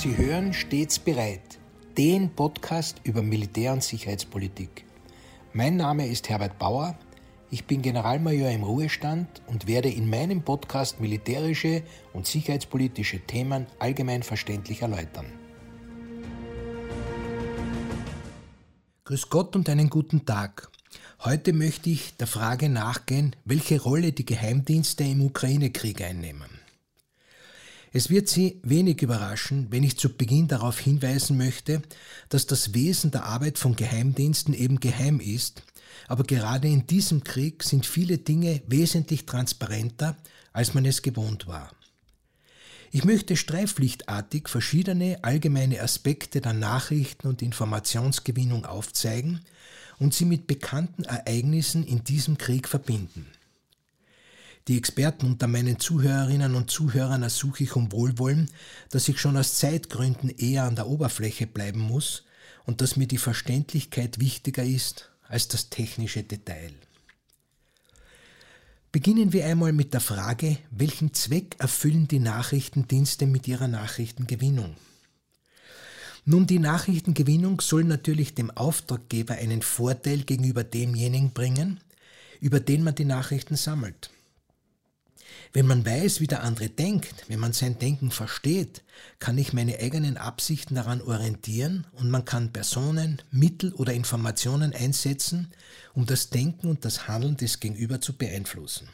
Sie hören stets bereit, den Podcast über Militär- und Sicherheitspolitik. Mein Name ist Herbert Bauer, ich bin Generalmajor im Ruhestand und werde in meinem Podcast militärische und sicherheitspolitische Themen allgemein verständlich erläutern. Grüß Gott und einen guten Tag. Heute möchte ich der Frage nachgehen, welche Rolle die Geheimdienste im Ukraine-Krieg einnehmen. Es wird Sie wenig überraschen, wenn ich zu Beginn darauf hinweisen möchte, dass das Wesen der Arbeit von Geheimdiensten eben geheim ist, aber gerade in diesem Krieg sind viele Dinge wesentlich transparenter, als man es gewohnt war. Ich möchte streiflichtartig verschiedene allgemeine Aspekte der Nachrichten- und Informationsgewinnung aufzeigen und sie mit bekannten Ereignissen in diesem Krieg verbinden. Die Experten unter meinen Zuhörerinnen und Zuhörern ersuche ich um Wohlwollen, dass ich schon aus Zeitgründen eher an der Oberfläche bleiben muss und dass mir die Verständlichkeit wichtiger ist als das technische Detail. Beginnen wir einmal mit der Frage, welchen Zweck erfüllen die Nachrichtendienste mit ihrer Nachrichtengewinnung? Nun, die Nachrichtengewinnung soll natürlich dem Auftraggeber einen Vorteil gegenüber demjenigen bringen, über den man die Nachrichten sammelt. Wenn man weiß, wie der andere denkt, wenn man sein Denken versteht, kann ich meine eigenen Absichten daran orientieren und man kann Personen, Mittel oder Informationen einsetzen, um das Denken und das Handeln des Gegenüber zu beeinflussen.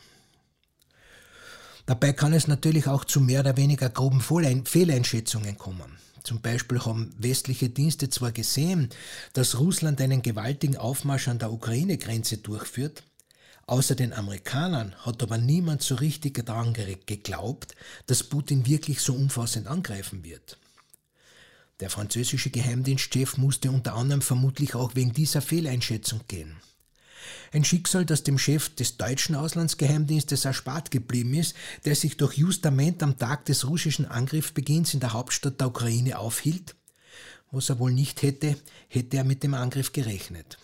Dabei kann es natürlich auch zu mehr oder weniger groben Fehleinschätzungen kommen. Zum Beispiel haben westliche Dienste zwar gesehen, dass Russland einen gewaltigen Aufmarsch an der Ukraine-Grenze durchführt, Außer den Amerikanern hat aber niemand so richtig daran geglaubt, dass Putin wirklich so umfassend angreifen wird. Der französische Geheimdienstchef musste unter anderem vermutlich auch wegen dieser Fehleinschätzung gehen. Ein Schicksal, das dem Chef des deutschen Auslandsgeheimdienstes erspart geblieben ist, der sich durch Justament am Tag des russischen Angriffsbeginns in der Hauptstadt der Ukraine aufhielt. Was er wohl nicht hätte, hätte er mit dem Angriff gerechnet.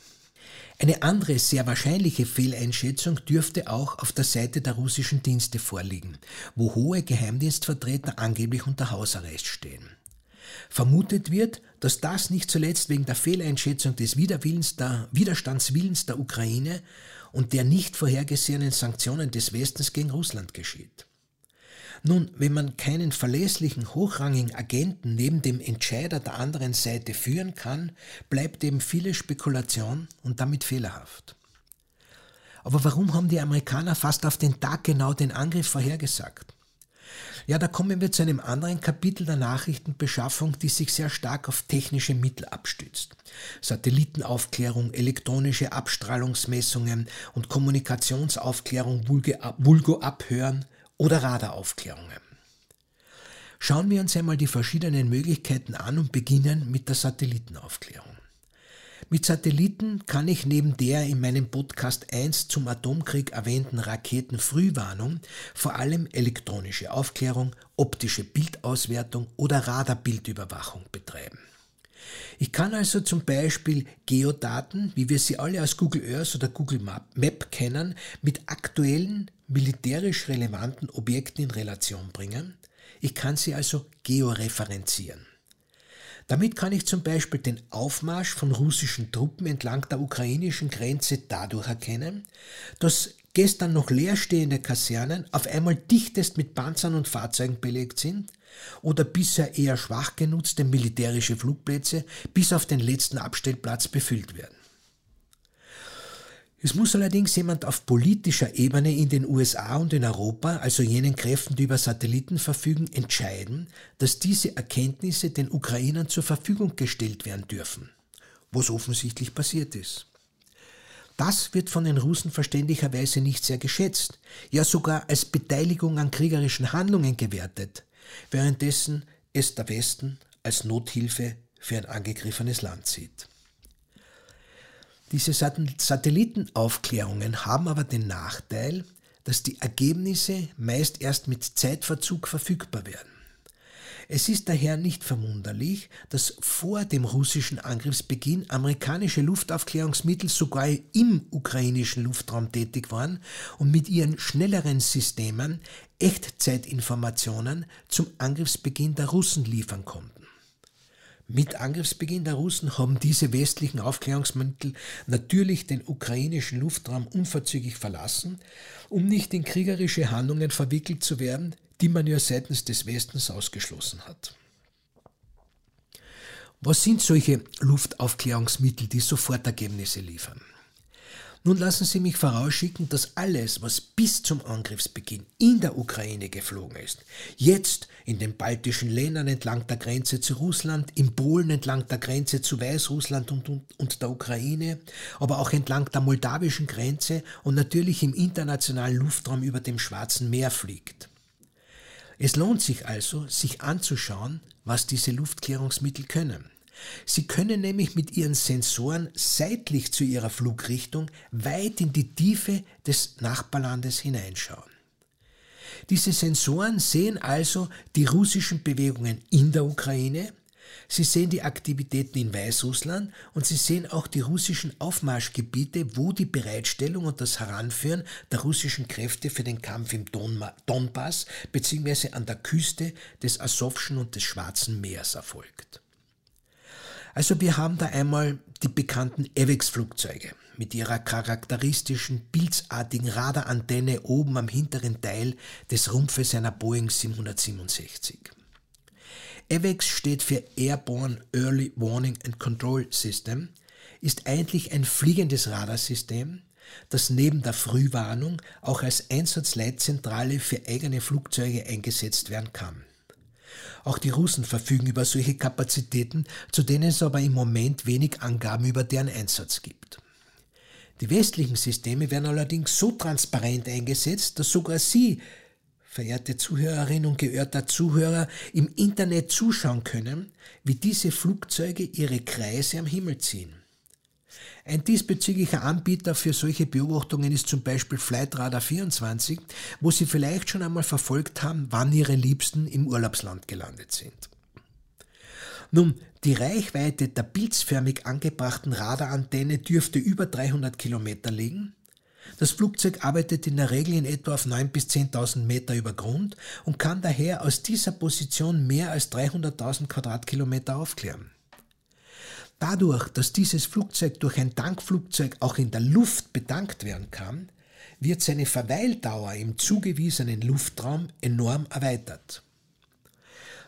Eine andere sehr wahrscheinliche Fehleinschätzung dürfte auch auf der Seite der russischen Dienste vorliegen, wo hohe Geheimdienstvertreter angeblich unter Hausarrest stehen. Vermutet wird, dass das nicht zuletzt wegen der Fehleinschätzung des Widerwillens der, Widerstandswillens der Ukraine und der nicht vorhergesehenen Sanktionen des Westens gegen Russland geschieht. Nun, wenn man keinen verlässlichen, hochrangigen Agenten neben dem Entscheider der anderen Seite führen kann, bleibt eben viele Spekulation und damit fehlerhaft. Aber warum haben die Amerikaner fast auf den Tag genau den Angriff vorhergesagt? Ja, da kommen wir zu einem anderen Kapitel der Nachrichtenbeschaffung, die sich sehr stark auf technische Mittel abstützt. Satellitenaufklärung, elektronische Abstrahlungsmessungen und Kommunikationsaufklärung, Vulgo-Abhören, oder Radaraufklärungen. Schauen wir uns einmal die verschiedenen Möglichkeiten an und beginnen mit der Satellitenaufklärung. Mit Satelliten kann ich neben der in meinem Podcast 1 zum Atomkrieg erwähnten Raketenfrühwarnung vor allem elektronische Aufklärung, optische Bildauswertung oder Radarbildüberwachung betreiben. Ich kann also zum Beispiel Geodaten, wie wir sie alle aus Google Earth oder Google Map kennen, mit aktuellen militärisch relevanten Objekten in Relation bringen. Ich kann sie also georeferenzieren. Damit kann ich zum Beispiel den Aufmarsch von russischen Truppen entlang der ukrainischen Grenze dadurch erkennen, dass gestern noch leerstehende Kasernen auf einmal dichtest mit Panzern und Fahrzeugen belegt sind, oder bisher eher schwach genutzte militärische Flugplätze bis auf den letzten Abstellplatz befüllt werden. Es muss allerdings jemand auf politischer Ebene in den USA und in Europa, also jenen Kräften, die über Satelliten verfügen, entscheiden, dass diese Erkenntnisse den Ukrainern zur Verfügung gestellt werden dürfen, was offensichtlich passiert ist. Das wird von den Russen verständlicherweise nicht sehr geschätzt, ja sogar als Beteiligung an kriegerischen Handlungen gewertet, währenddessen es der Westen als Nothilfe für ein angegriffenes Land sieht. Diese Satellitenaufklärungen haben aber den Nachteil, dass die Ergebnisse meist erst mit Zeitverzug verfügbar werden. Es ist daher nicht verwunderlich, dass vor dem russischen Angriffsbeginn amerikanische Luftaufklärungsmittel sogar im ukrainischen Luftraum tätig waren und mit ihren schnelleren Systemen Echtzeitinformationen zum Angriffsbeginn der Russen liefern konnten. Mit Angriffsbeginn der Russen haben diese westlichen Aufklärungsmittel natürlich den ukrainischen Luftraum unverzüglich verlassen, um nicht in kriegerische Handlungen verwickelt zu werden, die man ja seitens des Westens ausgeschlossen hat. Was sind solche Luftaufklärungsmittel, die Sofortergebnisse liefern? Nun lassen Sie mich vorausschicken, dass alles, was bis zum Angriffsbeginn in der Ukraine geflogen ist, jetzt in den baltischen Ländern entlang der Grenze zu Russland, in Polen entlang der Grenze zu Weißrussland und, und, und der Ukraine, aber auch entlang der moldawischen Grenze und natürlich im internationalen Luftraum über dem Schwarzen Meer fliegt. Es lohnt sich also, sich anzuschauen, was diese Luftklärungsmittel können. Sie können nämlich mit ihren Sensoren seitlich zu ihrer Flugrichtung weit in die Tiefe des Nachbarlandes hineinschauen. Diese Sensoren sehen also die russischen Bewegungen in der Ukraine, sie sehen die Aktivitäten in Weißrussland und sie sehen auch die russischen Aufmarschgebiete, wo die Bereitstellung und das Heranführen der russischen Kräfte für den Kampf im Donbass bzw. an der Küste des Asowschen und des Schwarzen Meers erfolgt. Also wir haben da einmal die bekannten AVEX-Flugzeuge mit ihrer charakteristischen pilzartigen Radarantenne oben am hinteren Teil des Rumpfes einer Boeing 767. AVEX steht für Airborne Early Warning and Control System, ist eigentlich ein fliegendes Radarsystem, das neben der Frühwarnung auch als Einsatzleitzentrale für eigene Flugzeuge eingesetzt werden kann. Auch die Russen verfügen über solche Kapazitäten, zu denen es aber im Moment wenig Angaben über deren Einsatz gibt. Die westlichen Systeme werden allerdings so transparent eingesetzt, dass sogar Sie, verehrte Zuhörerinnen und geehrter Zuhörer, im Internet zuschauen können, wie diese Flugzeuge ihre Kreise am Himmel ziehen. Ein diesbezüglicher Anbieter für solche Beobachtungen ist zum Beispiel Flightradar 24, wo Sie vielleicht schon einmal verfolgt haben, wann Ihre Liebsten im Urlaubsland gelandet sind. Nun, die Reichweite der pilzförmig angebrachten Radarantenne dürfte über 300 Kilometer liegen. Das Flugzeug arbeitet in der Regel in etwa auf 9.000 bis 10.000 Meter über Grund und kann daher aus dieser Position mehr als 300.000 Quadratkilometer aufklären. Dadurch, dass dieses Flugzeug durch ein Tankflugzeug auch in der Luft betankt werden kann, wird seine Verweildauer im zugewiesenen Luftraum enorm erweitert.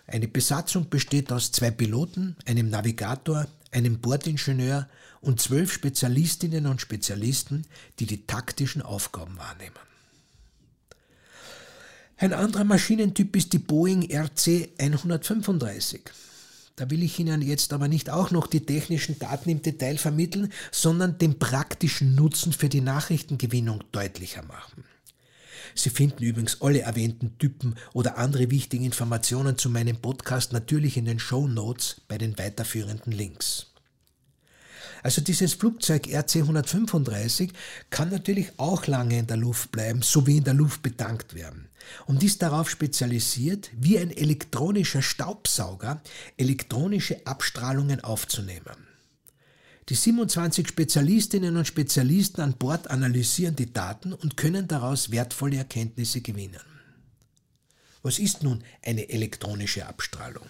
Eine Besatzung besteht aus zwei Piloten, einem Navigator, einem Bordingenieur und zwölf Spezialistinnen und Spezialisten, die die taktischen Aufgaben wahrnehmen. Ein anderer Maschinentyp ist die Boeing RC 135. Da will ich Ihnen jetzt aber nicht auch noch die technischen Daten im Detail vermitteln, sondern den praktischen Nutzen für die Nachrichtengewinnung deutlicher machen. Sie finden übrigens alle erwähnten Typen oder andere wichtige Informationen zu meinem Podcast natürlich in den Show Notes bei den weiterführenden Links. Also dieses Flugzeug RC-135 kann natürlich auch lange in der Luft bleiben, sowie in der Luft betankt werden und ist darauf spezialisiert, wie ein elektronischer Staubsauger elektronische Abstrahlungen aufzunehmen. Die 27 Spezialistinnen und Spezialisten an Bord analysieren die Daten und können daraus wertvolle Erkenntnisse gewinnen. Was ist nun eine elektronische Abstrahlung?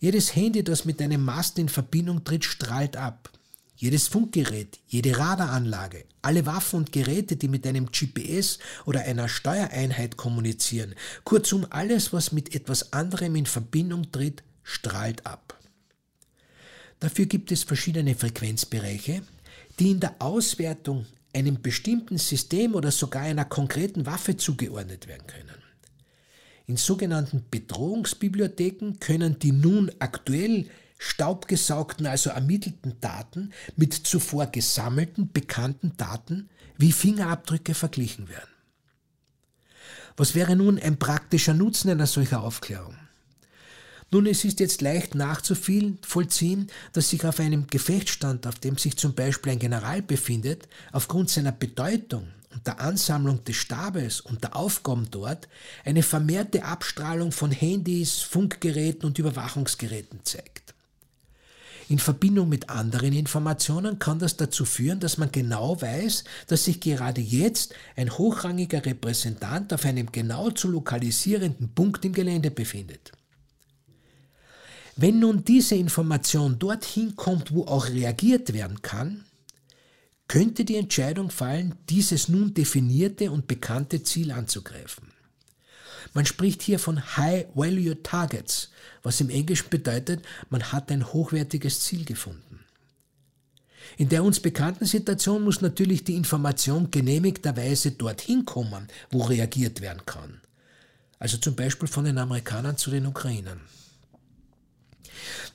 Jedes Handy, das mit einem Mast in Verbindung tritt, strahlt ab. jedes Funkgerät, jede Radaranlage, alle Waffen und Geräte, die mit einem GPS oder einer Steuereinheit kommunizieren, kurzum alles, was mit etwas anderem in Verbindung tritt, strahlt ab. Dafür gibt es verschiedene Frequenzbereiche, die in der Auswertung einem bestimmten System oder sogar einer konkreten Waffe zugeordnet werden können. In sogenannten Bedrohungsbibliotheken können die nun aktuell staubgesaugten, also ermittelten Daten mit zuvor gesammelten, bekannten Daten wie Fingerabdrücke verglichen werden. Was wäre nun ein praktischer Nutzen einer solcher Aufklärung? Nun, es ist jetzt leicht nachzuvollziehen, dass sich auf einem Gefechtsstand, auf dem sich zum Beispiel ein General befindet, aufgrund seiner Bedeutung und der Ansammlung des Stabes und der Aufgaben dort eine vermehrte Abstrahlung von Handys, Funkgeräten und Überwachungsgeräten zeigt. In Verbindung mit anderen Informationen kann das dazu führen, dass man genau weiß, dass sich gerade jetzt ein hochrangiger Repräsentant auf einem genau zu lokalisierenden Punkt im Gelände befindet. Wenn nun diese Information dorthin kommt, wo auch reagiert werden kann, könnte die Entscheidung fallen, dieses nun definierte und bekannte Ziel anzugreifen. Man spricht hier von High Value Targets, was im Englischen bedeutet, man hat ein hochwertiges Ziel gefunden. In der uns bekannten Situation muss natürlich die Information genehmigterweise dorthin kommen, wo reagiert werden kann. Also zum Beispiel von den Amerikanern zu den Ukrainern.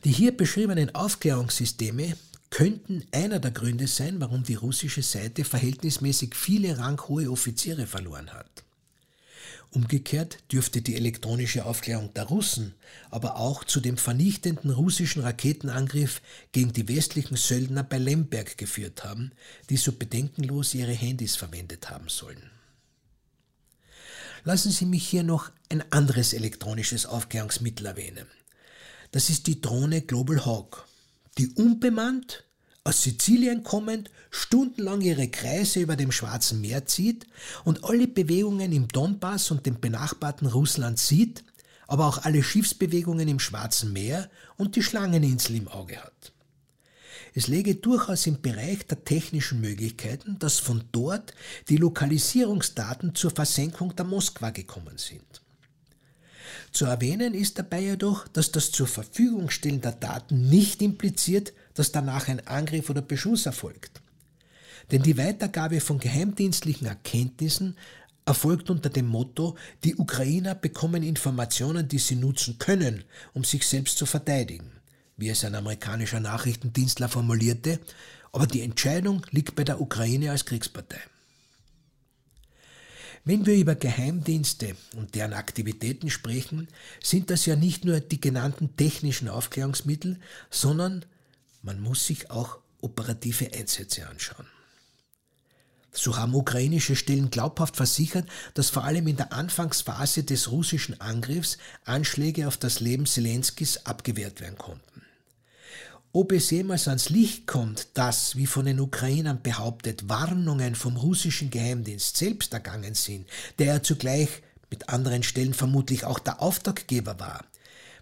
Die hier beschriebenen Aufklärungssysteme könnten einer der Gründe sein, warum die russische Seite verhältnismäßig viele ranghohe Offiziere verloren hat. Umgekehrt dürfte die elektronische Aufklärung der Russen aber auch zu dem vernichtenden russischen Raketenangriff gegen die westlichen Söldner bei Lemberg geführt haben, die so bedenkenlos ihre Handys verwendet haben sollen. Lassen Sie mich hier noch ein anderes elektronisches Aufklärungsmittel erwähnen. Das ist die Drohne Global Hawk, die unbemannt aus Sizilien kommend stundenlang ihre Kreise über dem Schwarzen Meer zieht und alle Bewegungen im Donbass und dem benachbarten Russland sieht, aber auch alle Schiffsbewegungen im Schwarzen Meer und die Schlangeninsel im Auge hat. Es läge durchaus im Bereich der technischen Möglichkeiten, dass von dort die Lokalisierungsdaten zur Versenkung der Moskwa gekommen sind. Zu erwähnen ist dabei jedoch, dass das zur Verfügung stellen der Daten nicht impliziert, dass danach ein Angriff oder Beschuss erfolgt. Denn die Weitergabe von geheimdienstlichen Erkenntnissen erfolgt unter dem Motto, die Ukrainer bekommen Informationen, die sie nutzen können, um sich selbst zu verteidigen, wie es ein amerikanischer Nachrichtendienstler formulierte, aber die Entscheidung liegt bei der Ukraine als Kriegspartei. Wenn wir über Geheimdienste und deren Aktivitäten sprechen, sind das ja nicht nur die genannten technischen Aufklärungsmittel, sondern man muss sich auch operative Einsätze anschauen. So haben ukrainische Stellen glaubhaft versichert, dass vor allem in der Anfangsphase des russischen Angriffs Anschläge auf das Leben Zelenskis abgewehrt werden konnten. Ob es jemals ans Licht kommt, dass, wie von den Ukrainern behauptet, Warnungen vom russischen Geheimdienst selbst ergangen sind, der ja zugleich mit anderen Stellen vermutlich auch der Auftraggeber war,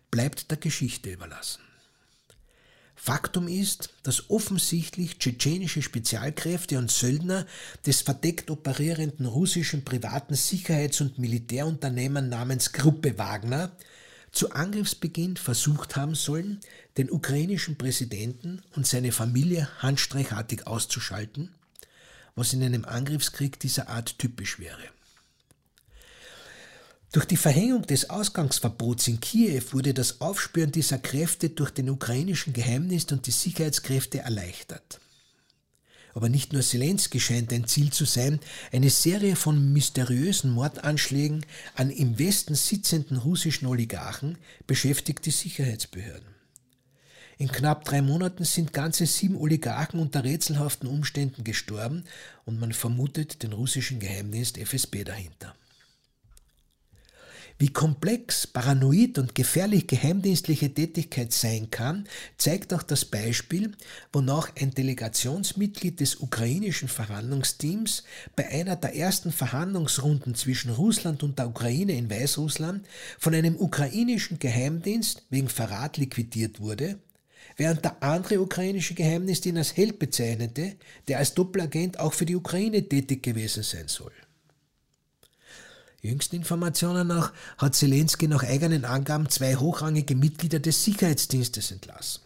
bleibt der Geschichte überlassen. Faktum ist, dass offensichtlich tschetschenische Spezialkräfte und Söldner des verdeckt operierenden russischen privaten Sicherheits- und Militärunternehmen namens Gruppe Wagner zu Angriffsbeginn versucht haben sollen, den ukrainischen Präsidenten und seine Familie handstreichartig auszuschalten, was in einem Angriffskrieg dieser Art typisch wäre. Durch die Verhängung des Ausgangsverbots in Kiew wurde das Aufspüren dieser Kräfte durch den ukrainischen Geheimdienst und die Sicherheitskräfte erleichtert. Aber nicht nur Zelensky scheint ein Ziel zu sein, eine Serie von mysteriösen Mordanschlägen an im Westen sitzenden russischen Oligarchen beschäftigt die Sicherheitsbehörden. In knapp drei Monaten sind ganze sieben Oligarchen unter rätselhaften Umständen gestorben und man vermutet den russischen Geheimdienst FSB dahinter. Wie komplex, paranoid und gefährlich geheimdienstliche Tätigkeit sein kann, zeigt auch das Beispiel, wonach ein Delegationsmitglied des ukrainischen Verhandlungsteams bei einer der ersten Verhandlungsrunden zwischen Russland und der Ukraine in Weißrussland von einem ukrainischen Geheimdienst wegen Verrat liquidiert wurde, während der andere ukrainische Geheimdienst ihn als Held bezeichnete, der als Doppelagent auch für die Ukraine tätig gewesen sein soll. Jüngsten Informationen nach hat Zelensky nach eigenen Angaben zwei hochrangige Mitglieder des Sicherheitsdienstes entlassen.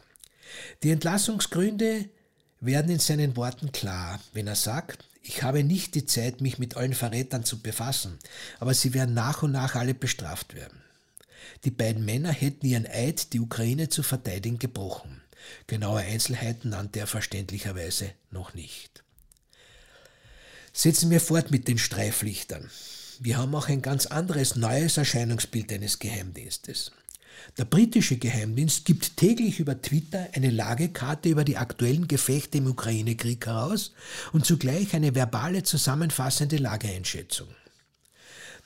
Die Entlassungsgründe werden in seinen Worten klar, wenn er sagt, ich habe nicht die Zeit, mich mit allen Verrätern zu befassen, aber sie werden nach und nach alle bestraft werden. Die beiden Männer hätten ihren Eid, die Ukraine zu verteidigen, gebrochen. Genaue Einzelheiten nannte er verständlicherweise noch nicht. Setzen wir fort mit den Streiflichtern. Wir haben auch ein ganz anderes neues Erscheinungsbild eines Geheimdienstes. Der britische Geheimdienst gibt täglich über Twitter eine Lagekarte über die aktuellen Gefechte im Ukraine-Krieg heraus und zugleich eine verbale zusammenfassende Lageeinschätzung.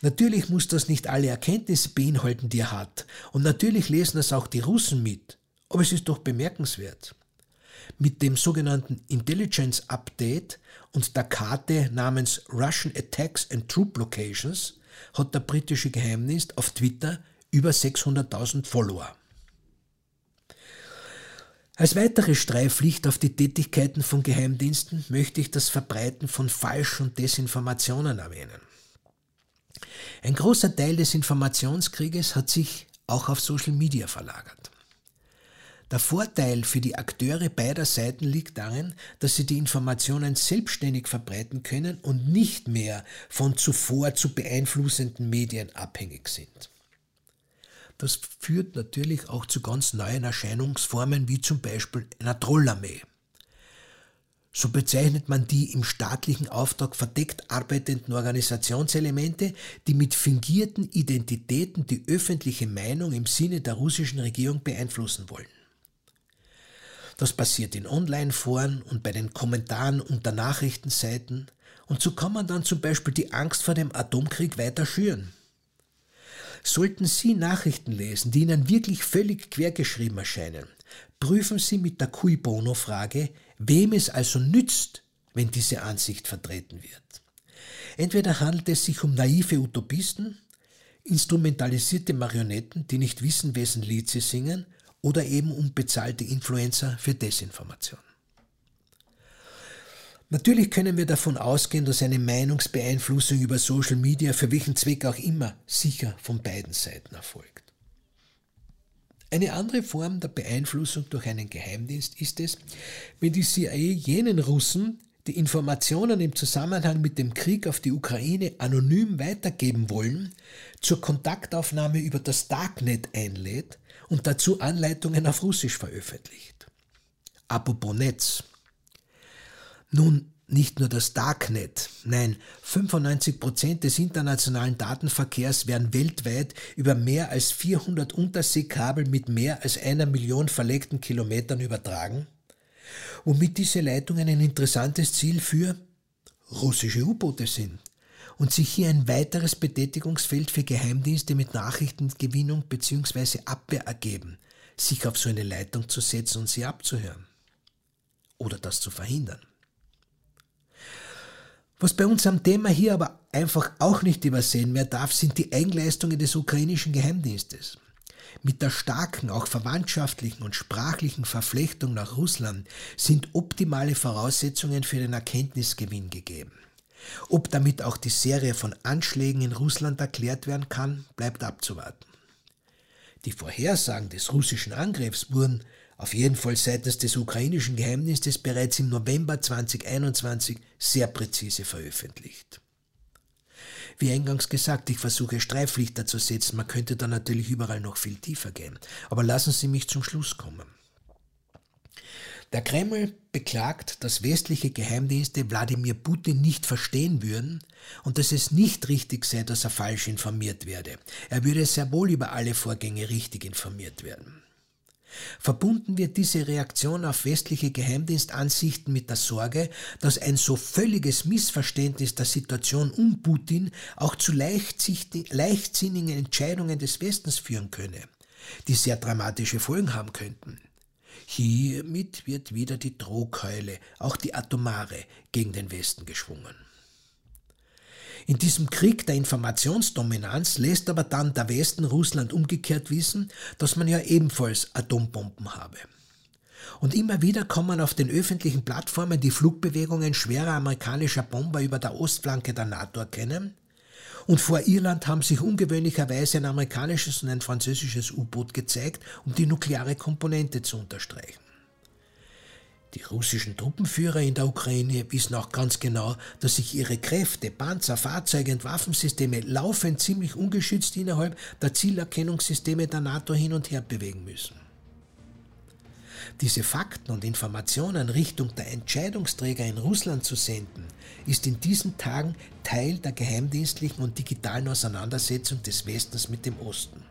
Natürlich muss das nicht alle Erkenntnisse beinhalten, die er hat, und natürlich lesen das auch die Russen mit, aber es ist doch bemerkenswert. Mit dem sogenannten Intelligence Update und der Karte namens Russian Attacks and Troop Locations hat der britische Geheimdienst auf Twitter über 600.000 Follower. Als weitere Streiflicht auf die Tätigkeiten von Geheimdiensten möchte ich das Verbreiten von Falsch- und Desinformationen erwähnen. Ein großer Teil des Informationskrieges hat sich auch auf Social Media verlagert. Der Vorteil für die Akteure beider Seiten liegt darin, dass sie die Informationen selbstständig verbreiten können und nicht mehr von zuvor zu beeinflussenden Medien abhängig sind. Das führt natürlich auch zu ganz neuen Erscheinungsformen wie zum Beispiel einer Trollarmee. So bezeichnet man die im staatlichen Auftrag verdeckt arbeitenden Organisationselemente, die mit fingierten Identitäten die öffentliche Meinung im Sinne der russischen Regierung beeinflussen wollen. Das passiert in Online-Foren und bei den Kommentaren unter Nachrichtenseiten. Und so kann man dann zum Beispiel die Angst vor dem Atomkrieg weiter schüren. Sollten Sie Nachrichten lesen, die Ihnen wirklich völlig quergeschrieben erscheinen, prüfen Sie mit der Cui Bono-Frage, wem es also nützt, wenn diese Ansicht vertreten wird. Entweder handelt es sich um naive Utopisten, instrumentalisierte Marionetten, die nicht wissen, wessen Lied sie singen, oder eben um bezahlte Influencer für Desinformation. Natürlich können wir davon ausgehen, dass eine Meinungsbeeinflussung über Social Media für welchen Zweck auch immer sicher von beiden Seiten erfolgt. Eine andere Form der Beeinflussung durch einen Geheimdienst ist es, wenn die CIA jenen Russen, die Informationen im Zusammenhang mit dem Krieg auf die Ukraine anonym weitergeben wollen, zur Kontaktaufnahme über das Darknet einlädt und dazu Anleitungen auf Russisch veröffentlicht. Apropos Netz. Nun, nicht nur das Darknet, nein, 95 Prozent des internationalen Datenverkehrs werden weltweit über mehr als 400 Unterseekabel mit mehr als einer Million verlegten Kilometern übertragen, womit diese Leitungen ein interessantes Ziel für russische U-Boote sind und sich hier ein weiteres Betätigungsfeld für Geheimdienste mit Nachrichtengewinnung bzw. Abwehr ergeben, sich auf so eine Leitung zu setzen und sie abzuhören. Oder das zu verhindern. Was bei uns am Thema hier aber einfach auch nicht übersehen mehr darf, sind die Eigenleistungen des ukrainischen Geheimdienstes. Mit der starken, auch verwandtschaftlichen und sprachlichen Verflechtung nach Russland sind optimale Voraussetzungen für den Erkenntnisgewinn gegeben. Ob damit auch die Serie von Anschlägen in Russland erklärt werden kann, bleibt abzuwarten. Die Vorhersagen des russischen Angriffs wurden auf jeden Fall seitens des ukrainischen Geheimdienstes bereits im November 2021 sehr präzise veröffentlicht. Wie eingangs gesagt, ich versuche Streiflichter zu setzen, man könnte da natürlich überall noch viel tiefer gehen. Aber lassen Sie mich zum Schluss kommen. Der Kreml beklagt, dass westliche Geheimdienste Wladimir Putin nicht verstehen würden und dass es nicht richtig sei, dass er falsch informiert werde. Er würde sehr wohl über alle Vorgänge richtig informiert werden. Verbunden wird diese Reaktion auf westliche Geheimdienstansichten mit der Sorge, dass ein so völliges Missverständnis der Situation um Putin auch zu leichtsinnigen Entscheidungen des Westens führen könne, die sehr dramatische Folgen haben könnten. Hiermit wird wieder die Drohkeule, auch die atomare, gegen den Westen geschwungen. In diesem Krieg der Informationsdominanz lässt aber dann der Westen Russland umgekehrt wissen, dass man ja ebenfalls Atombomben habe. Und immer wieder kommen auf den öffentlichen Plattformen die Flugbewegungen schwerer amerikanischer Bomber über der Ostflanke der NATO erkennen. Und vor Irland haben sich ungewöhnlicherweise ein amerikanisches und ein französisches U-Boot gezeigt, um die nukleare Komponente zu unterstreichen. Die russischen Truppenführer in der Ukraine wissen auch ganz genau, dass sich ihre Kräfte, Panzer, Fahrzeuge und Waffensysteme laufend ziemlich ungeschützt innerhalb der Zielerkennungssysteme der NATO hin und her bewegen müssen. Diese Fakten und Informationen Richtung der Entscheidungsträger in Russland zu senden, ist in diesen Tagen Teil der geheimdienstlichen und digitalen Auseinandersetzung des Westens mit dem Osten.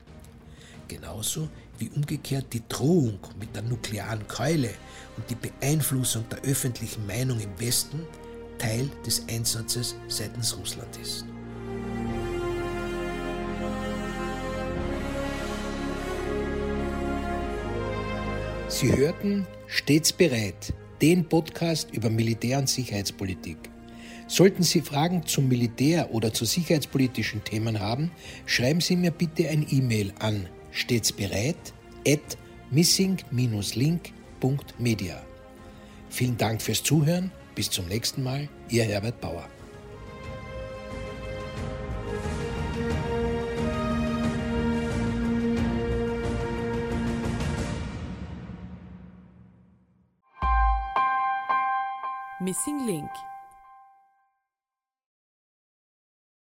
Genauso wie umgekehrt die Drohung mit der nuklearen Keule und die Beeinflussung der öffentlichen Meinung im Westen Teil des Einsatzes seitens Russland ist. Sie hörten Stets bereit, den Podcast über Militär- und Sicherheitspolitik. Sollten Sie Fragen zum Militär oder zu sicherheitspolitischen Themen haben, schreiben Sie mir bitte ein E-Mail an stets bereit at missing-link.media. Vielen Dank fürs Zuhören. Bis zum nächsten Mal. Ihr Herbert Bauer. Missing Link